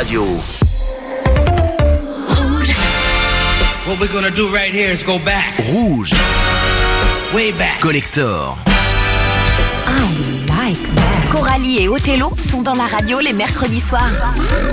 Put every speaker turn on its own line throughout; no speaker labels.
Radio.
What we're gonna do right here is go back,
Rouge.
way back.
Collector.
Coralie et Othello sont dans la radio les mercredis soirs.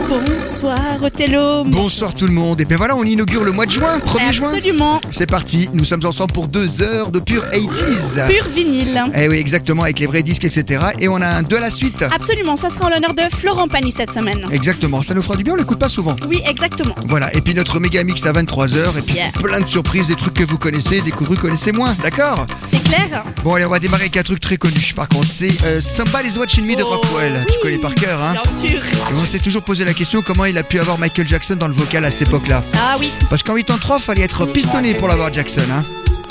Bonsoir Othello.
Bonsoir tout le monde. Et bien voilà, on inaugure le mois de juin, 1er juin.
Absolument.
C'est parti, nous sommes ensemble pour deux heures de pur 80s.
Pur vinyle.
Eh oui, exactement, avec les vrais disques, etc. Et on a un de la suite.
Absolument, ça sera en l'honneur de Florent Pagny cette semaine.
Exactement, ça nous fera du bien, on l'écoute pas souvent.
Oui, exactement.
Voilà, et puis notre méga mix à 23h, et puis
Yeah.
plein de surprises, des trucs que vous connaissez, des que vous connaissez moins, d'accord?
C'est clair
Bon, allez, on va démarrer avec un truc très connu, par contre, c'est euh, Somebody's Watching Me de
Oh,
Rockwell. Tu connais par cœur, hein
Bien sûr.
Et on s'est toujours posé la question comment il a pu avoir Michael Jackson dans le vocal à cette époque-là.
Ah oui,
Parce qu'en 83, fallait être pistonné pour l'avoir Jackson, hein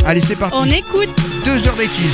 Allez, c'est parti.
on écoute.
Deux heures d'étise.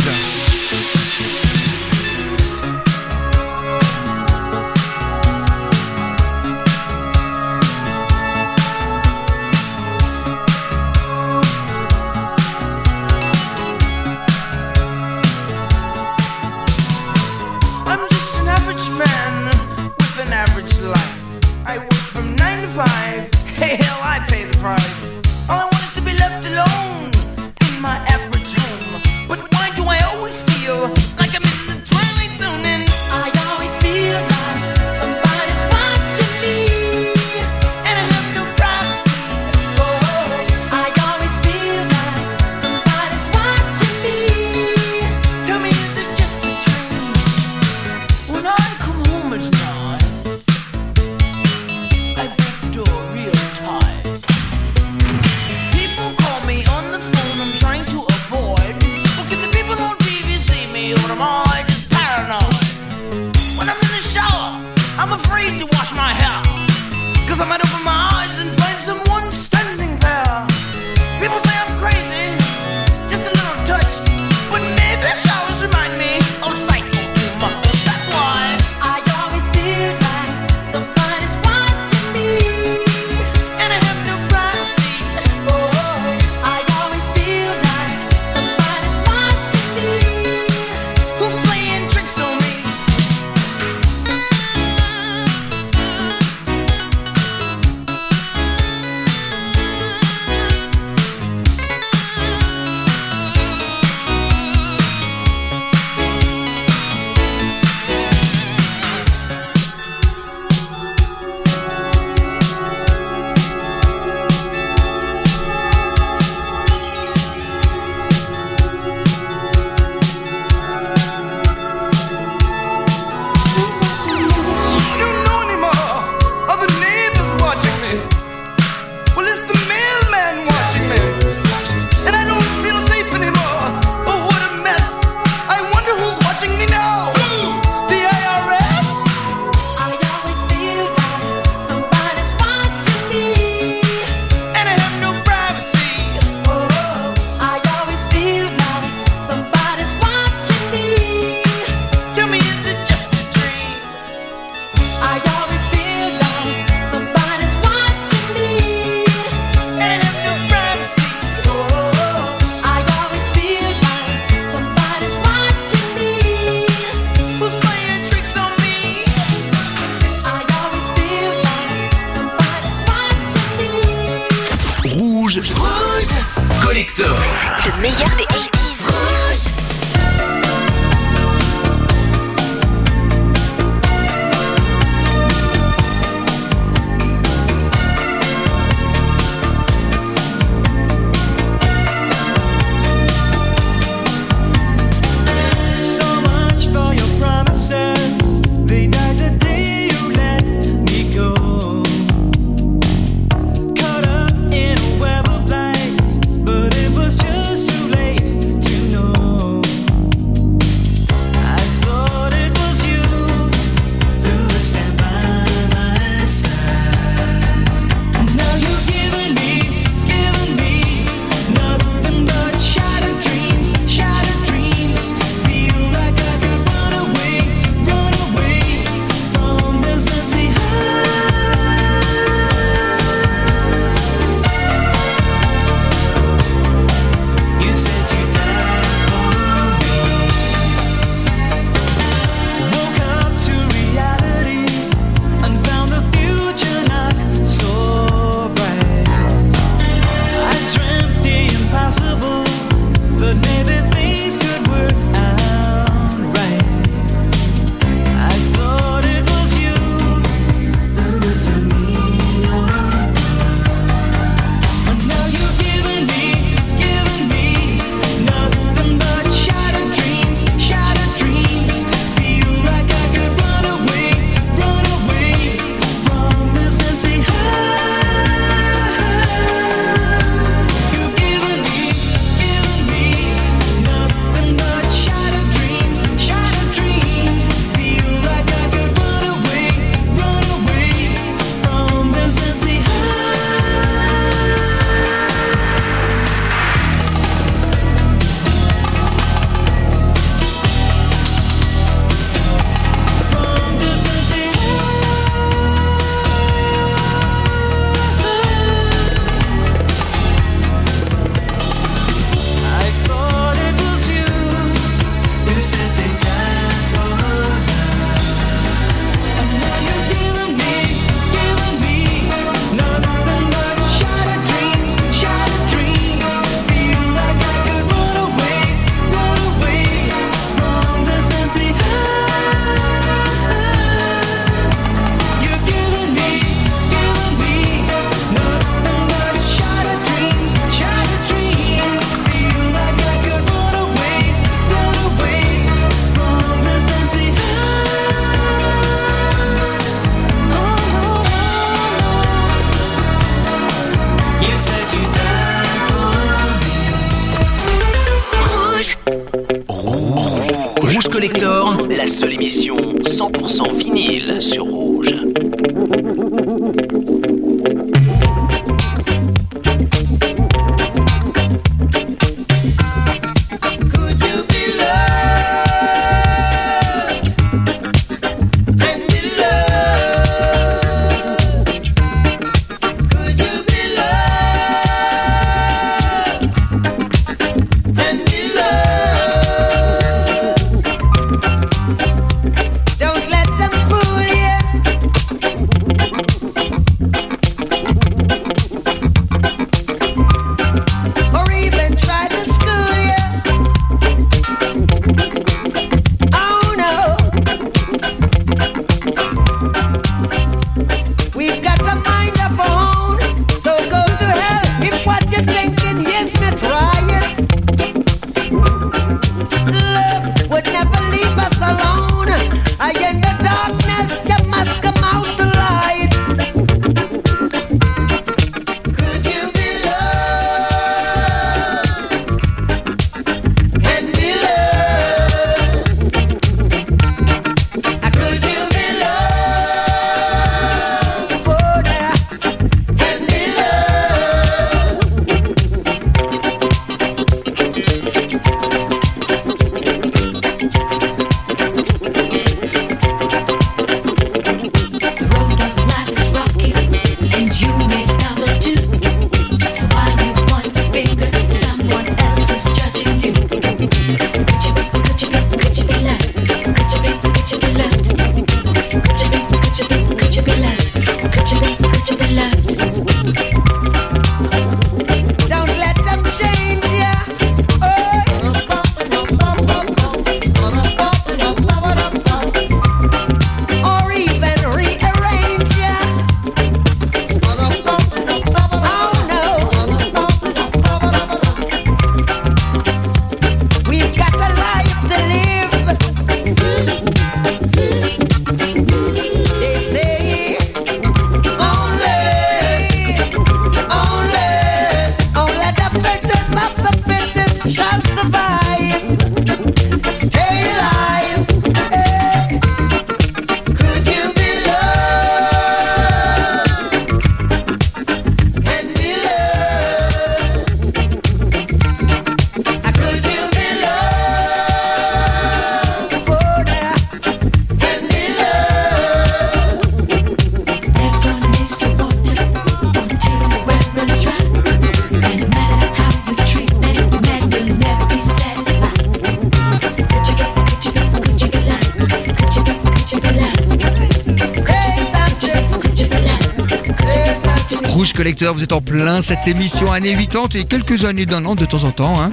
vous êtes en plein cette émission années 80 et quelques années d'un an de temps en temps. Hein.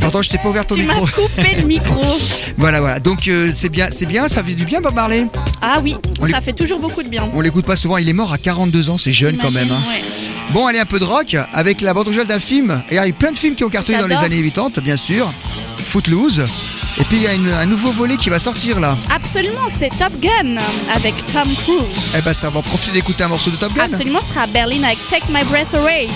Pardon, je t'ai pas ouvert ton micro.
Tu coupé le micro.
voilà, voilà. Donc euh, c'est bien, c'est bien, ça fait du bien Bob Marley?
Ah oui, ça fait toujours beaucoup de bien.
On l'écoute pas souvent, il est mort à 42 ans, c'est jeune quand même. Hein. Bon, allez, un peu de rock avec la bande originale d'un film Il et avec plein de films qui ont cartonné dans les années 80, bien sûr. Footloose. Et puis il y a un nouveau volet qui va sortir là.
Absolument, c'est Top Gun avec Tom Cruise.
Eh ben ça va en profiter d'écouter un morceau de Top Gun.
Absolument, ce sera Berlin avec Take My Breath Away.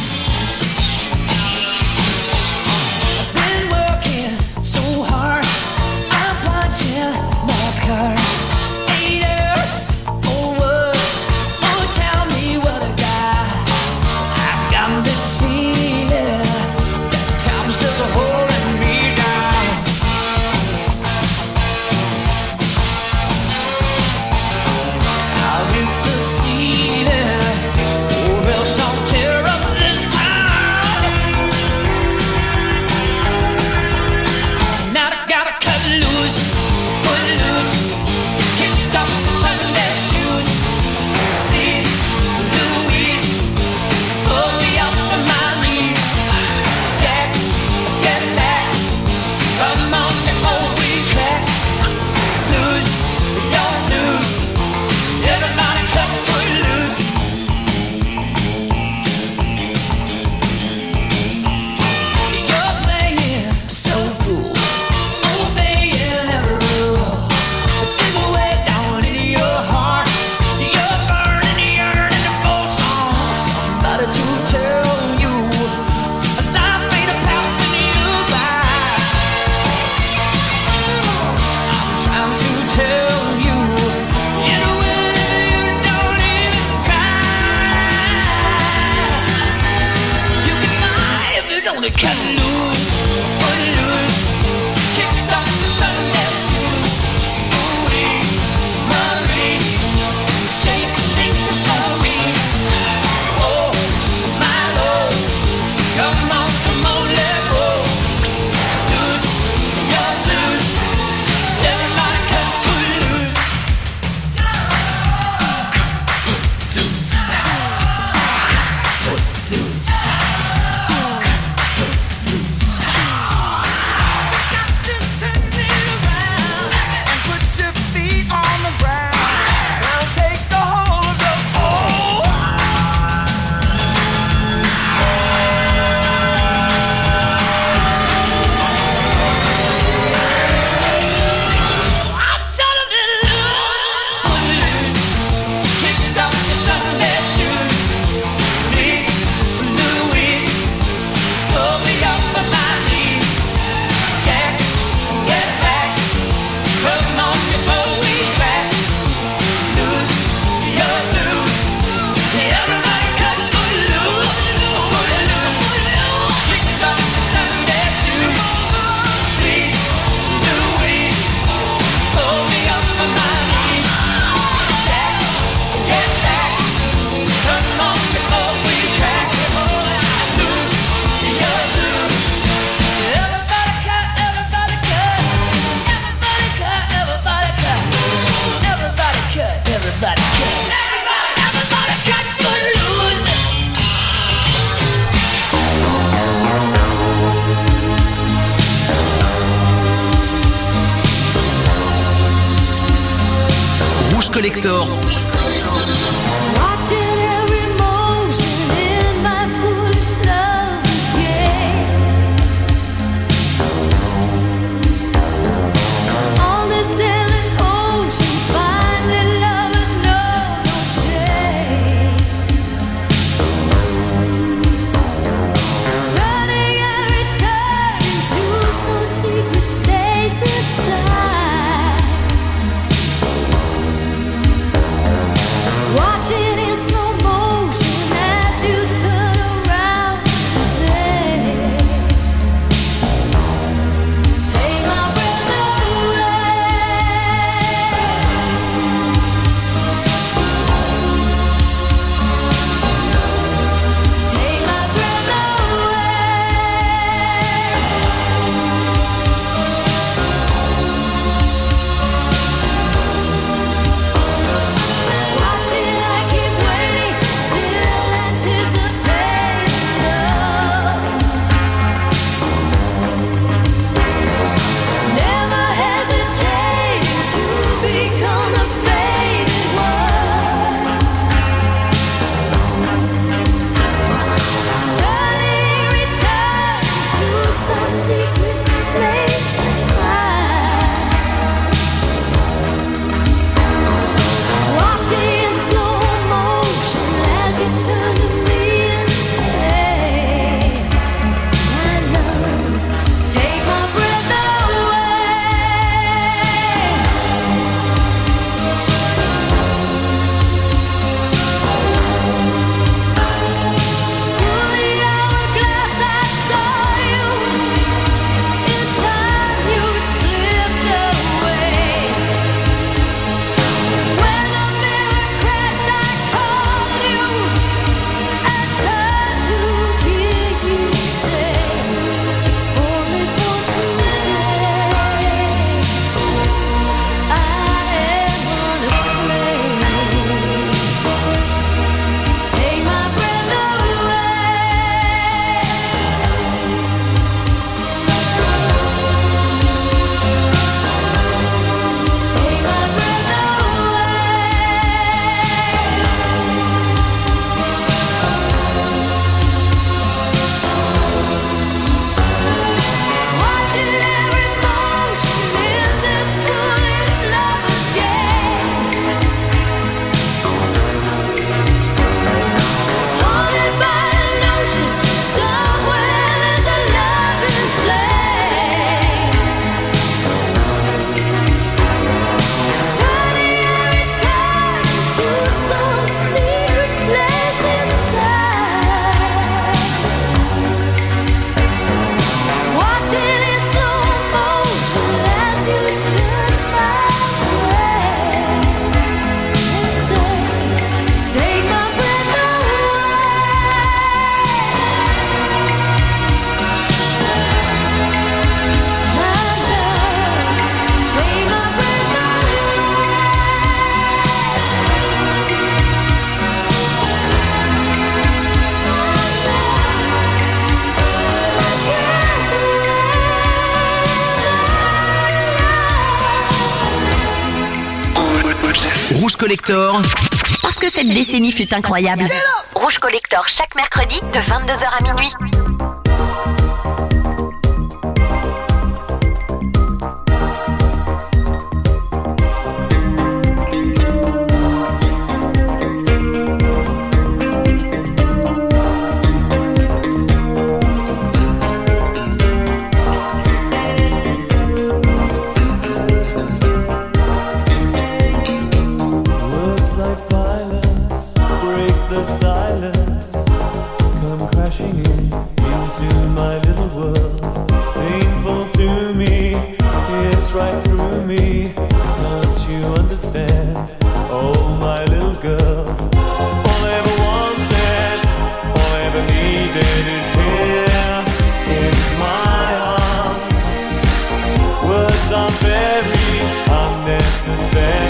Parce que cette décennie fut incroyable. Rouge Collector chaque mercredi de 22h à minuit.
unnecessary.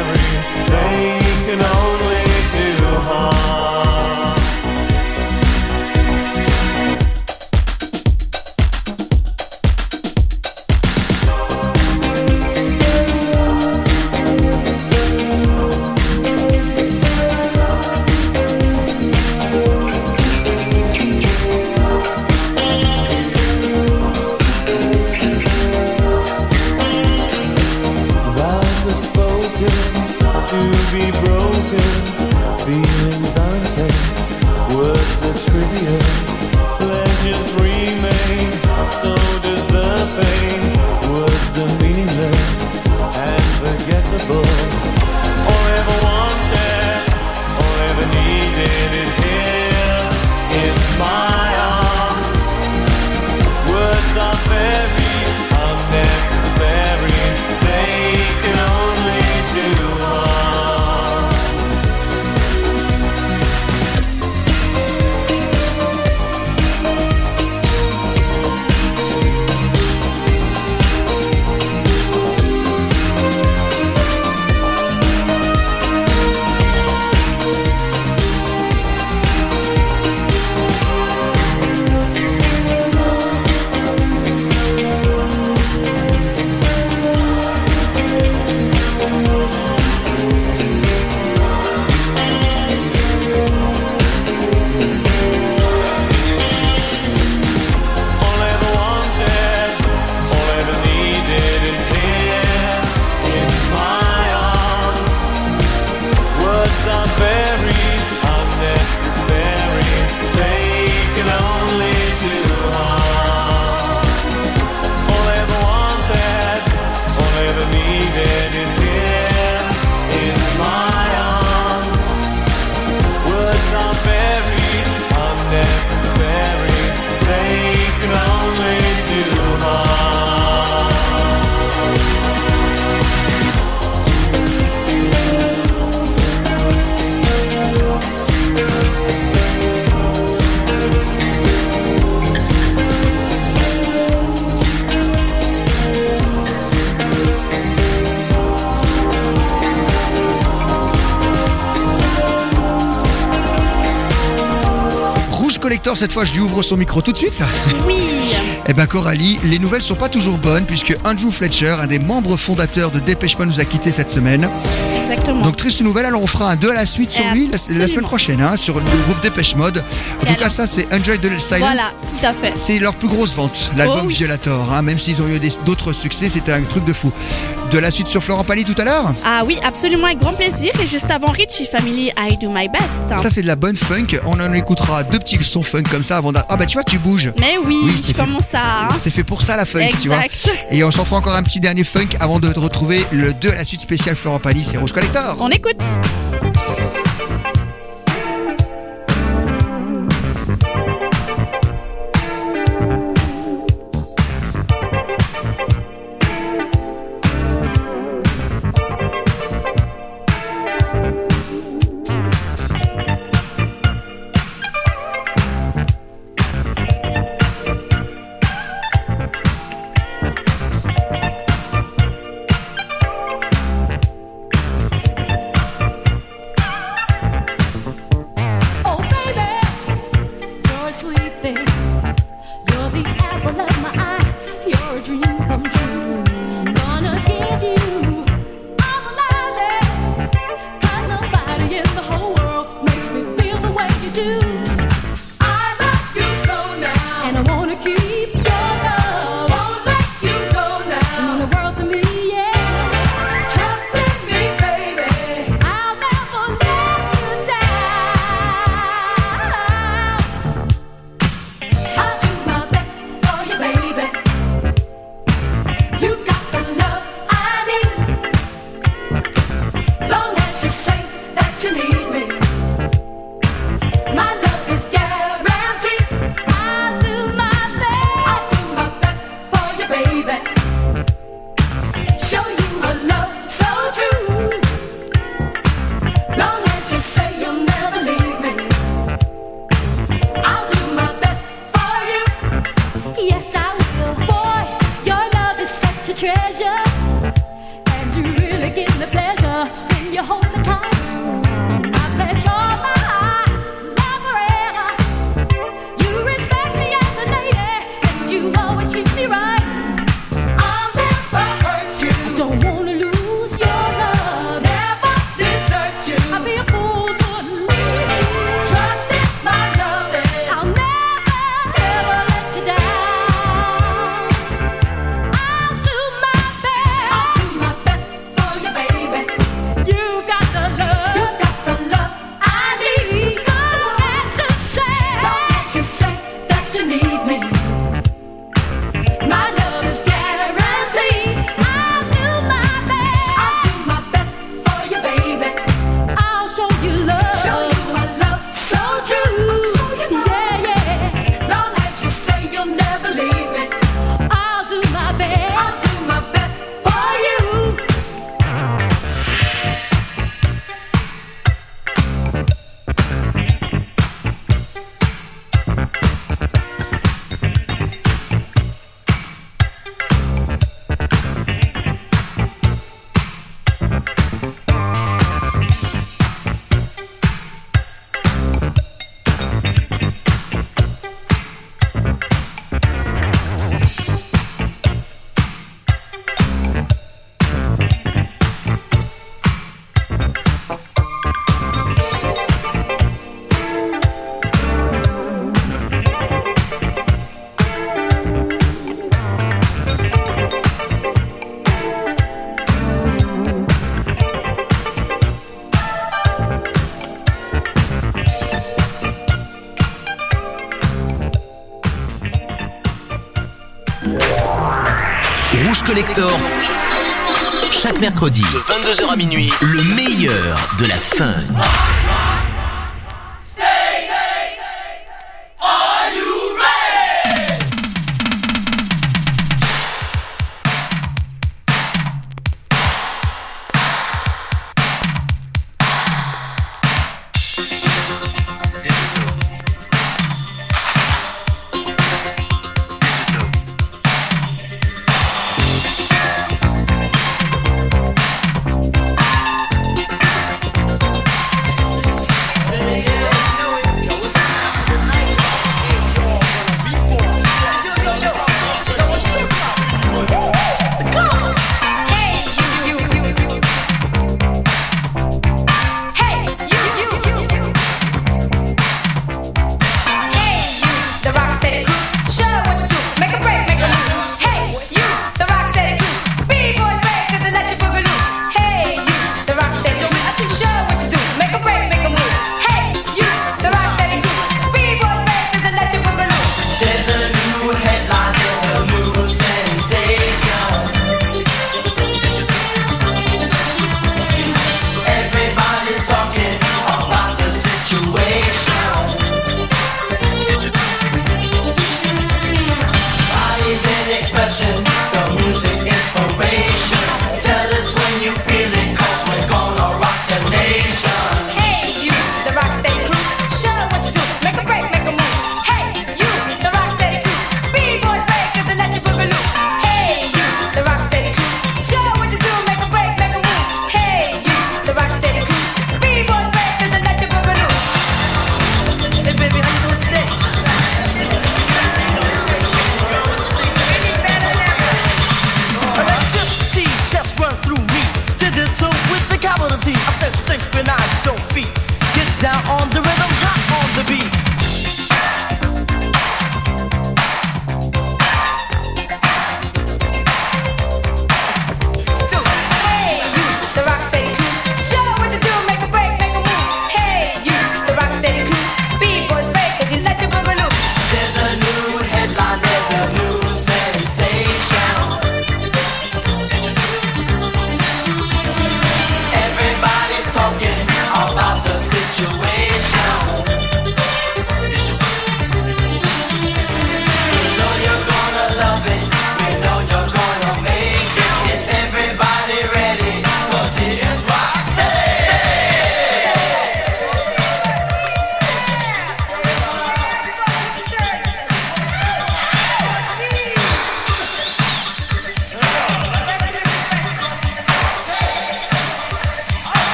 Cette fois je lui ouvre son micro tout de suite.
Oui.
Eh ben Coralie, les nouvelles sont pas toujours bonnes puisque Andrew Fletcher, un des membres fondateurs de Dépêche Mode, nous a quitté cette semaine.
Exactement.
Donc triste nouvelle, alors on fera un 2 à la suite sur lui la, semaine prochaine, hein, sur le groupe Dépêche Mode. En
Et
tout cas ça c'est Enjoy the Silence.
voilà, tout à fait.
C'est leur plus grosse vente, l'album
Oh oui.
Violator, hein, même s'ils ont eu d'autres succès, c'était un truc de fou. De la suite sur Florent Pagny tout à l'heure?
Ah oui, absolument avec grand plaisir. Et juste avant Richie Family, I Do My Best.
Ça c'est de la bonne funk, on en écoutera deux petits sons funk comme ça avant d'a- Ah bah tu vois tu bouges
Mais oui,
Oui,
à. hein.
C'est fait pour ça la funk, tu vois.
Exact.
Et on s'en fera encore un petit dernier funk avant de retrouver le 2 à la suite spéciale Florent Pagny, c'est
On écoute.
Mercredi, de 22h à minuit, le meilleur de la funk.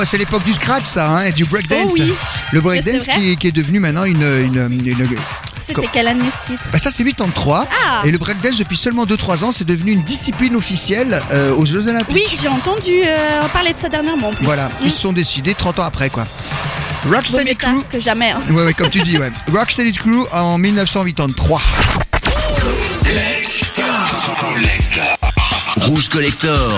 Bah, c'est l'époque du scratch, ça, hein, et du breakdance.
Oh oui.
Le breakdance qui, qui est devenu maintenant une. une, une- une-
C'était quelle année ce titre?
Bah, ça, c'est 83.
Ah.
Et le breakdance, depuis seulement 2-3 ans, c'est devenu une discipline officielle euh, aux Jeux Olympiques.
Oui, j'ai entendu euh, parler de ça dernièrement en plus.
Voilà,
Mm.
ils se sont décidés 30 ans après, quoi. Rocksteady Crew.
que jamais. hein.
Ouais, ouais, comme tu dis, ouais. Rocksteady Crew en 1983.
Rouge Collector.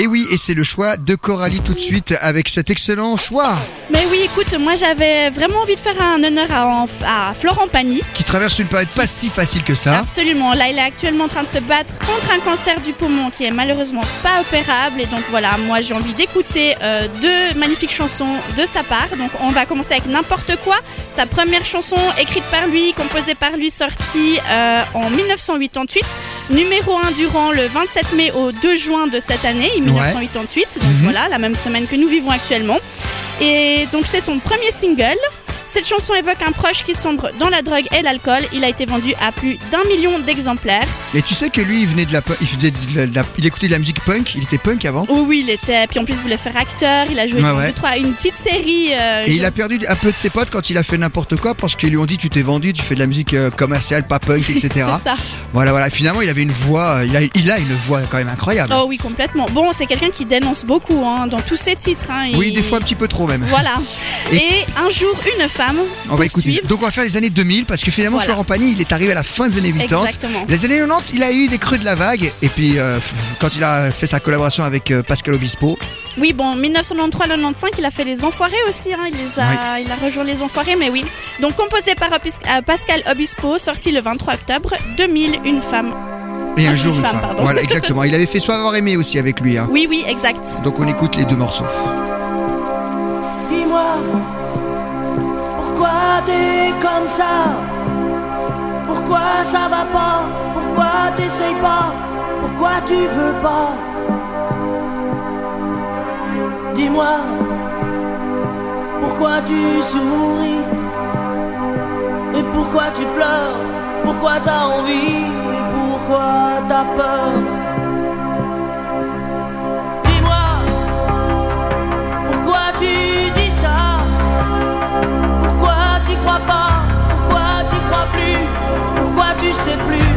Et oui, et c'est le choix de Coralie tout de suite avec cet excellent choix
Mais oui, écoute, moi j'avais vraiment envie de faire un honneur à, à Florent Pagny.
qui traverse une période pas si facile que ça.
Absolument. Là, il est actuellement en train de se battre contre un cancer du poumon qui est malheureusement pas opérable. Et donc voilà, moi j'ai envie d'écouter euh, deux magnifiques chansons de sa part. Donc on va commencer avec n'importe quoi. Sa première chanson écrite par lui, composée par lui, sortie euh, en 1988. Numéro 1 durant le 27 mai au 2 juin de cette année, 1988. Donc
Mhm.
voilà, la même semaine que nous vivons actuellement. Et donc c'est son premier single. Cette chanson évoque un proche qui sombre dans la drogue et l'alcool. Il a été vendu à plus d'un million d'exemplaires.
Et tu sais que lui, il venait de la, il faisait de la- de la- il écoutait de la musique punk. Il était punk avant.
Oh oui, il était. Puis en plus, il voulait faire acteur. Il a joué
ouais.
deux, trois, une petite série. euh,
Et
je-
il a perdu un peu de ses potes quand il a fait n'importe quoi parce qu'ils lui ont dit tu t'es vendu, tu fais de la musique euh, commerciale, pas punk, etc.
C'est ça.
Voilà, voilà. Finalement, il avait une voix, euh, il a, il a une voix quand même incroyable.
Oh oui, complètement. Bon, c'est quelqu'un qui dénonce beaucoup hein, dans tous ses titres. hein,
Oui, des fois un petit peu trop même.
Voilà.
Et-
Et, un jour, une
On va écouter. Donc on va faire les années 2000 parce que finalement
Voilà.
Florent Pagny il est arrivé à la fin des années 80.
Exactement.
Les années 90 il a eu des creux de la vague et puis euh, quand il a fait sa collaboration avec euh, Pascal Obispo,
Oui, bon, 1993-95, il a fait Les Enfoirés aussi. hein, il, les a, il a rejoint Les Enfoirés, mais oui. Donc, composé par euh, Pascal Obispo, sorti le 23 octobre 2000, Une femme.
et un
Ah,
jour
une femme.
Voilà exactement. Il avait fait Soit avoir aimé aussi avec lui. hein.
Oui, oui, exact.
Donc on écoute les deux morceaux.
Dis-moi, pourquoi t'es comme ça? Pourquoi ça va pas? Pourquoi t'essayes pas? Pourquoi tu veux pas? Dis-moi, pourquoi tu souris? Et pourquoi tu pleures? Pourquoi t'as envie? Et pourquoi t'as peur? Dis-moi, pourquoi tu tu sais plus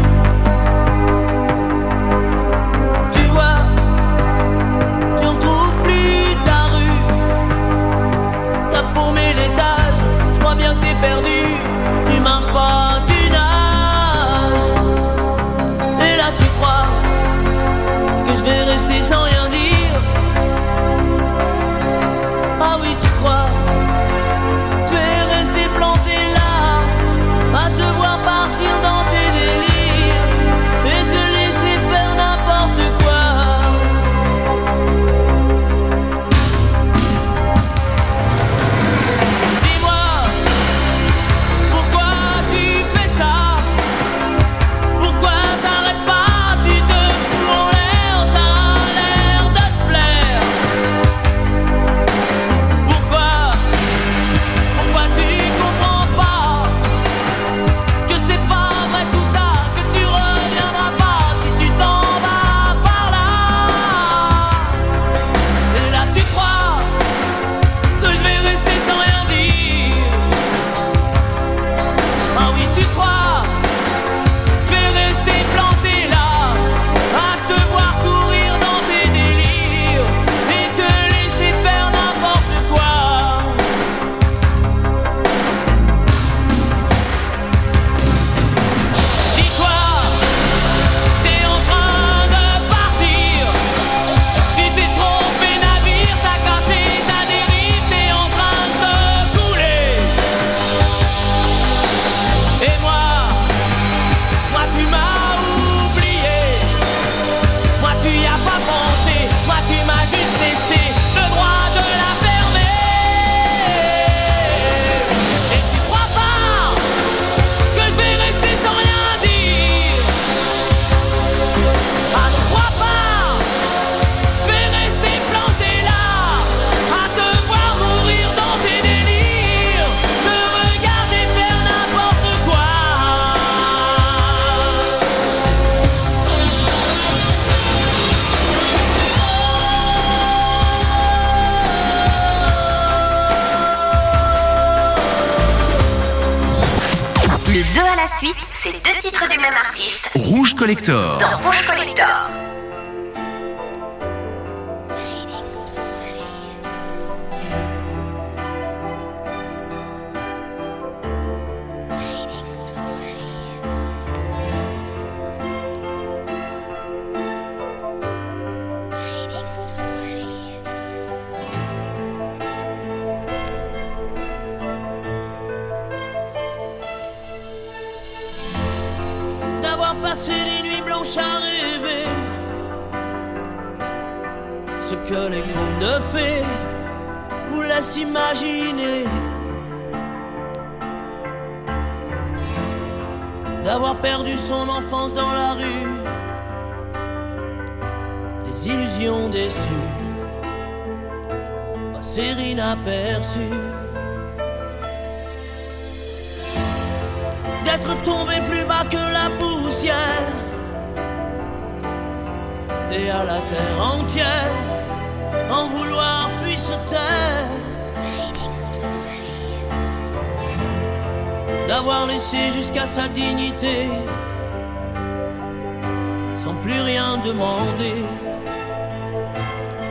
Collector.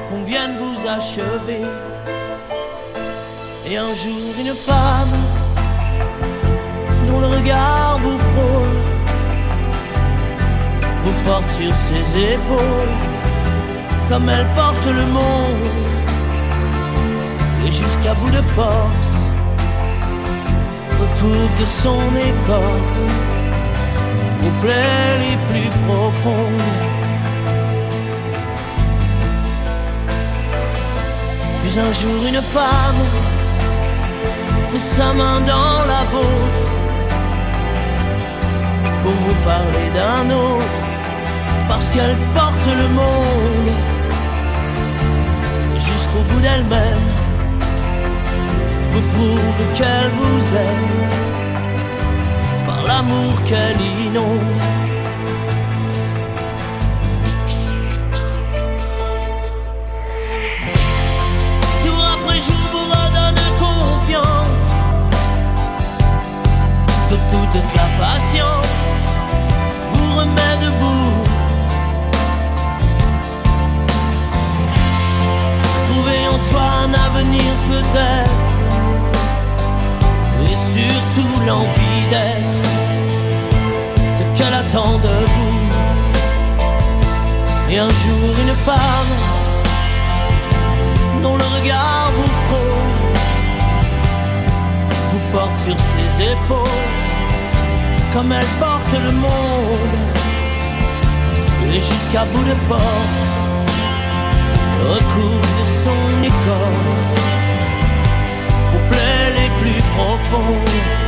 Qu'on vienne vous achever et un jour une femme dont le regard vous frôle vous porte sur ses épaules comme elle porte le monde et jusqu'à bout de force recouvre de son écorce vos plaies les plus profondes. Un jour une femme. Met sa main dans la vôtre. Pour vous parler d'un autre. Parce qu'elle porte le monde jusqu'au bout d'elle-même. Vous prouve qu'elle vous aime. Par l'amour qu'elle inonde. Toute sa patience, vous remet debout. Trouver en soi un avenir peut-être et surtout l'envie d'être ce qu'elle attend de vous. Et un jour une femme dont le regard vous frôle vous porte sur ses épaules comme elle porte le monde. Et jusqu'à bout de force recouvre de son écorce vos plaies les plus profondes,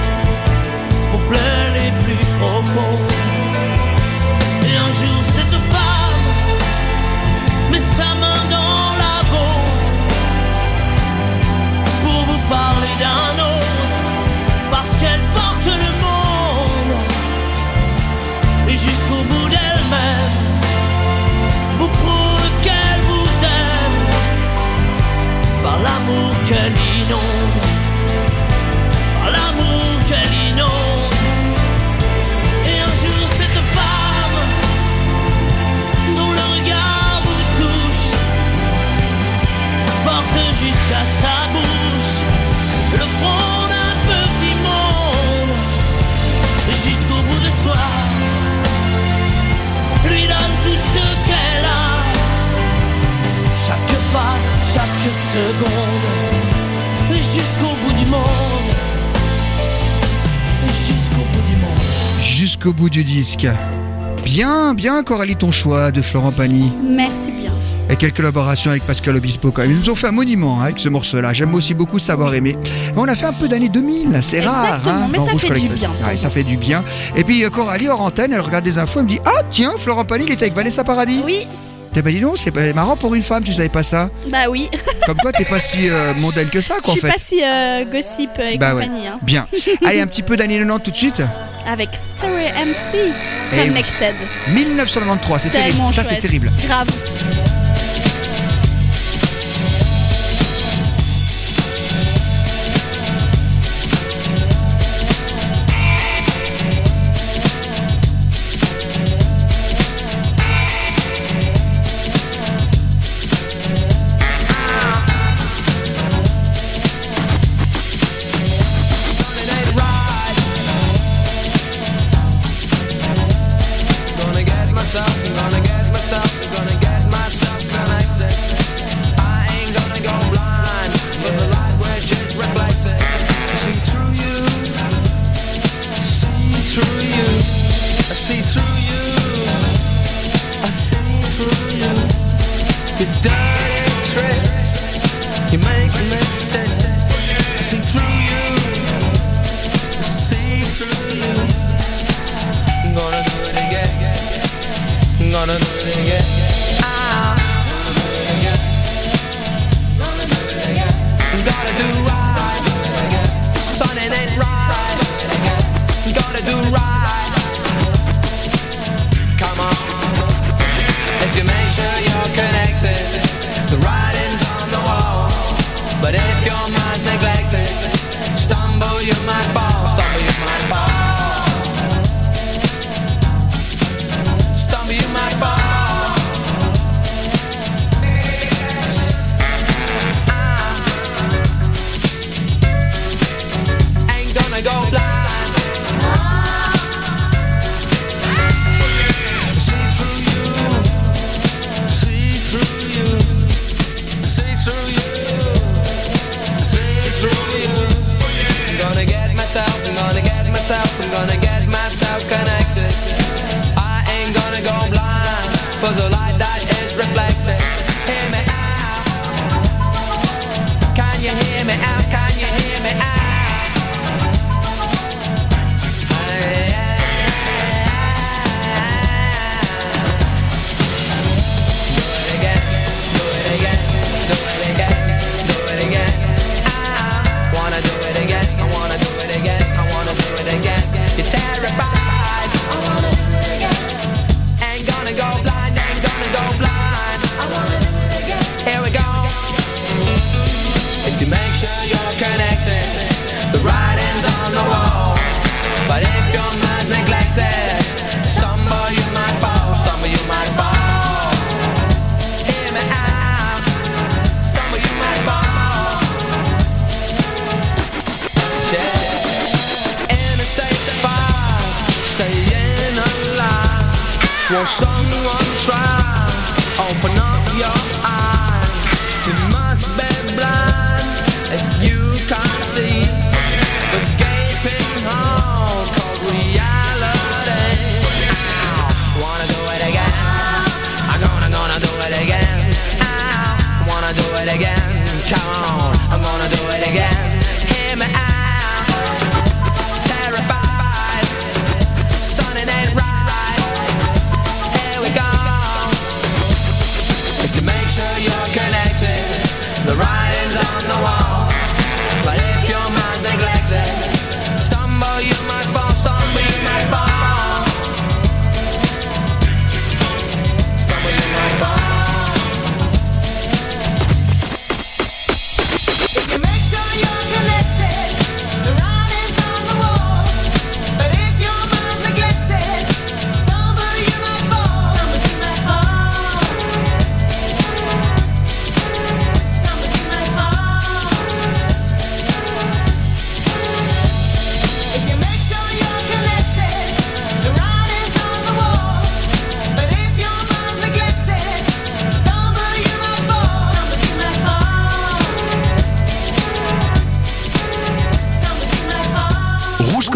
Bien, bien Coralie ton choix de Florent Pagny.
Merci bien.
Et quelle collaboration avec Pascal Obispo quand même. Ils nous ont fait un monument hein, avec ce morceau-là. J'aime aussi beaucoup savoir aimer. Mais on a fait un peu d'années 2000, c'est rare. Hein,
mais ça
Rouge
fait du bien,
Ouais, ça fait du bien. Et puis euh, Coralie hors antenne, elle regarde des infos, elle me dit Ah tiens, Florent Pagny, il était avec Vanessa Paradis.
Oui,
Eh ben dis donc, c'est marrant pour une femme, tu savais pas ça.
bah oui.
Comme quoi, t'es pas si euh, mondaine que ça,
Je
quoi, en
suis
fait.
pas si euh, gossip et
Bah ouais.
compagnie. hein.
Bien. Allez, un petit peu d'années 90 tout de suite.
Avec Stereo MC
Eh.
Connected.
1993, c'est terrible. Ça, c'est terrible.
Grave.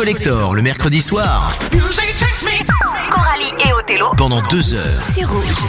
Collector le mercredi soir.
Coralie et Othello
pendant deux heures.
C'est rouge.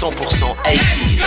100% Haïti.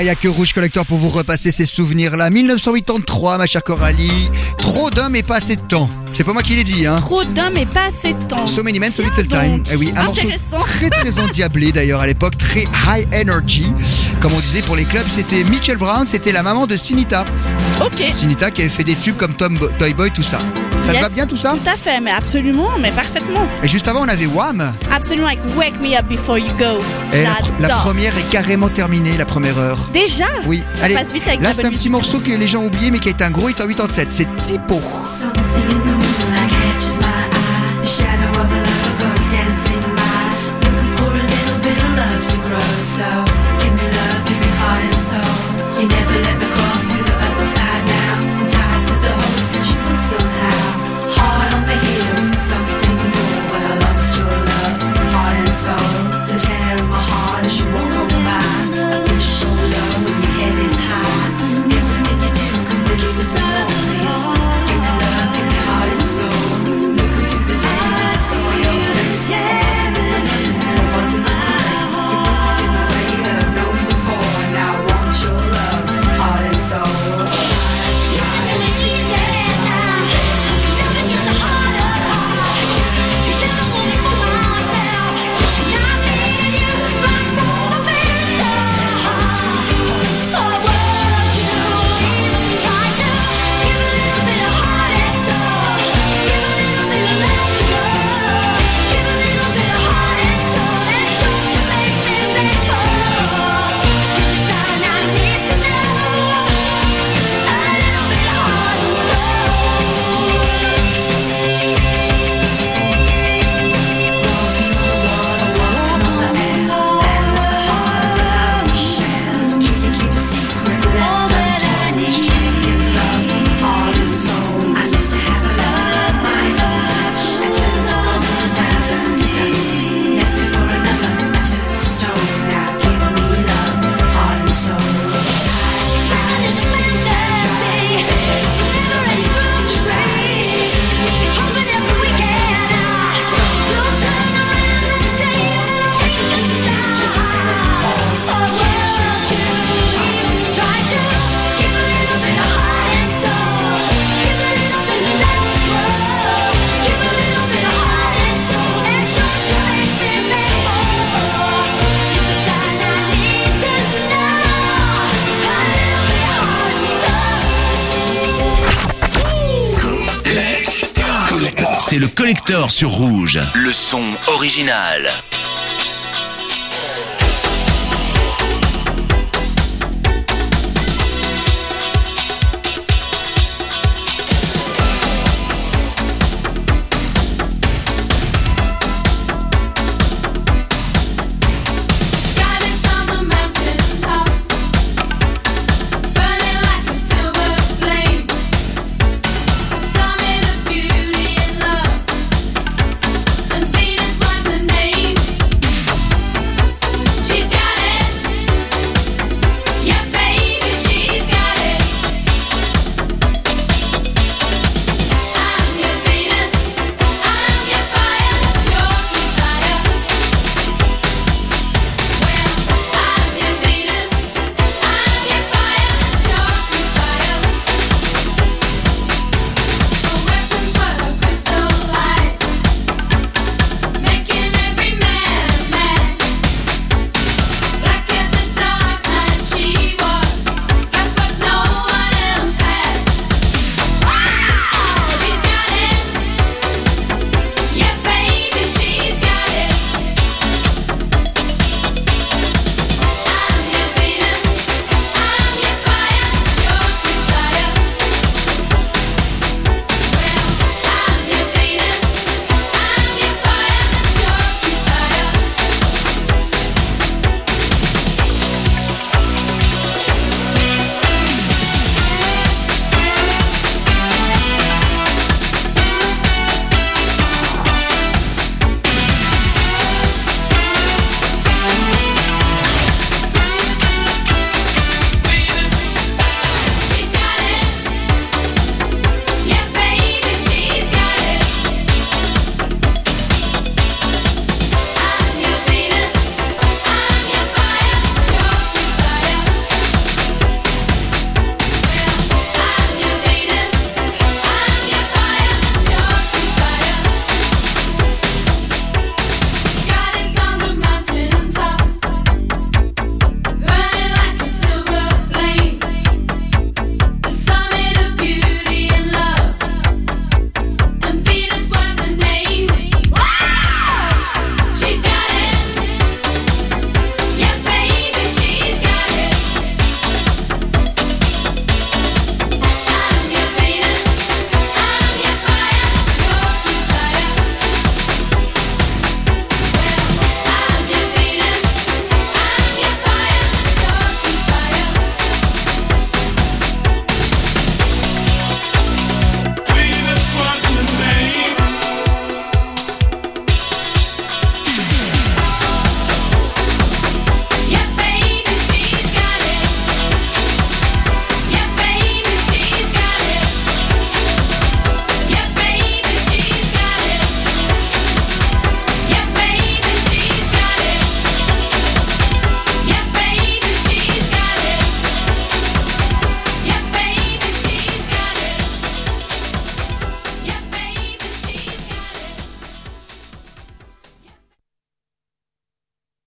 Il n'y a que Rouge Collector pour vous repasser ces souvenirs-là. 1983, ma chère Coralie. Trop d'hommes et pas assez de temps. C'est pas moi qui l'ai dit, hein.
Trop d'hommes et pas assez de temps.
So Many Men, So Little Time. Eh oui, un morceau
Intéressant.
très très endiablé d'ailleurs à l'époque, très high energy. Comme on disait pour les clubs, c'était Mitchell Brown, c'était la maman de Sinita.
Ok.
Sinita qui avait fait des tubes comme Tom Toy Boy, tout ça. Ça te va bien tout ça
Tout à fait, mais absolument, mais parfaitement.
Et juste avant, on avait Wham.
Absolument avec Wake Me Up Before You Go.
Et la, première est carrément terminée, la première heure.
Déjà
Oui,
Ça
allez.
passe vite avec
Là, c'est un petit morceau que les gens ont oublié, mais qui a été un gros hit en 87. C'est Tipo.
Le collector sur Rouge. Le son original.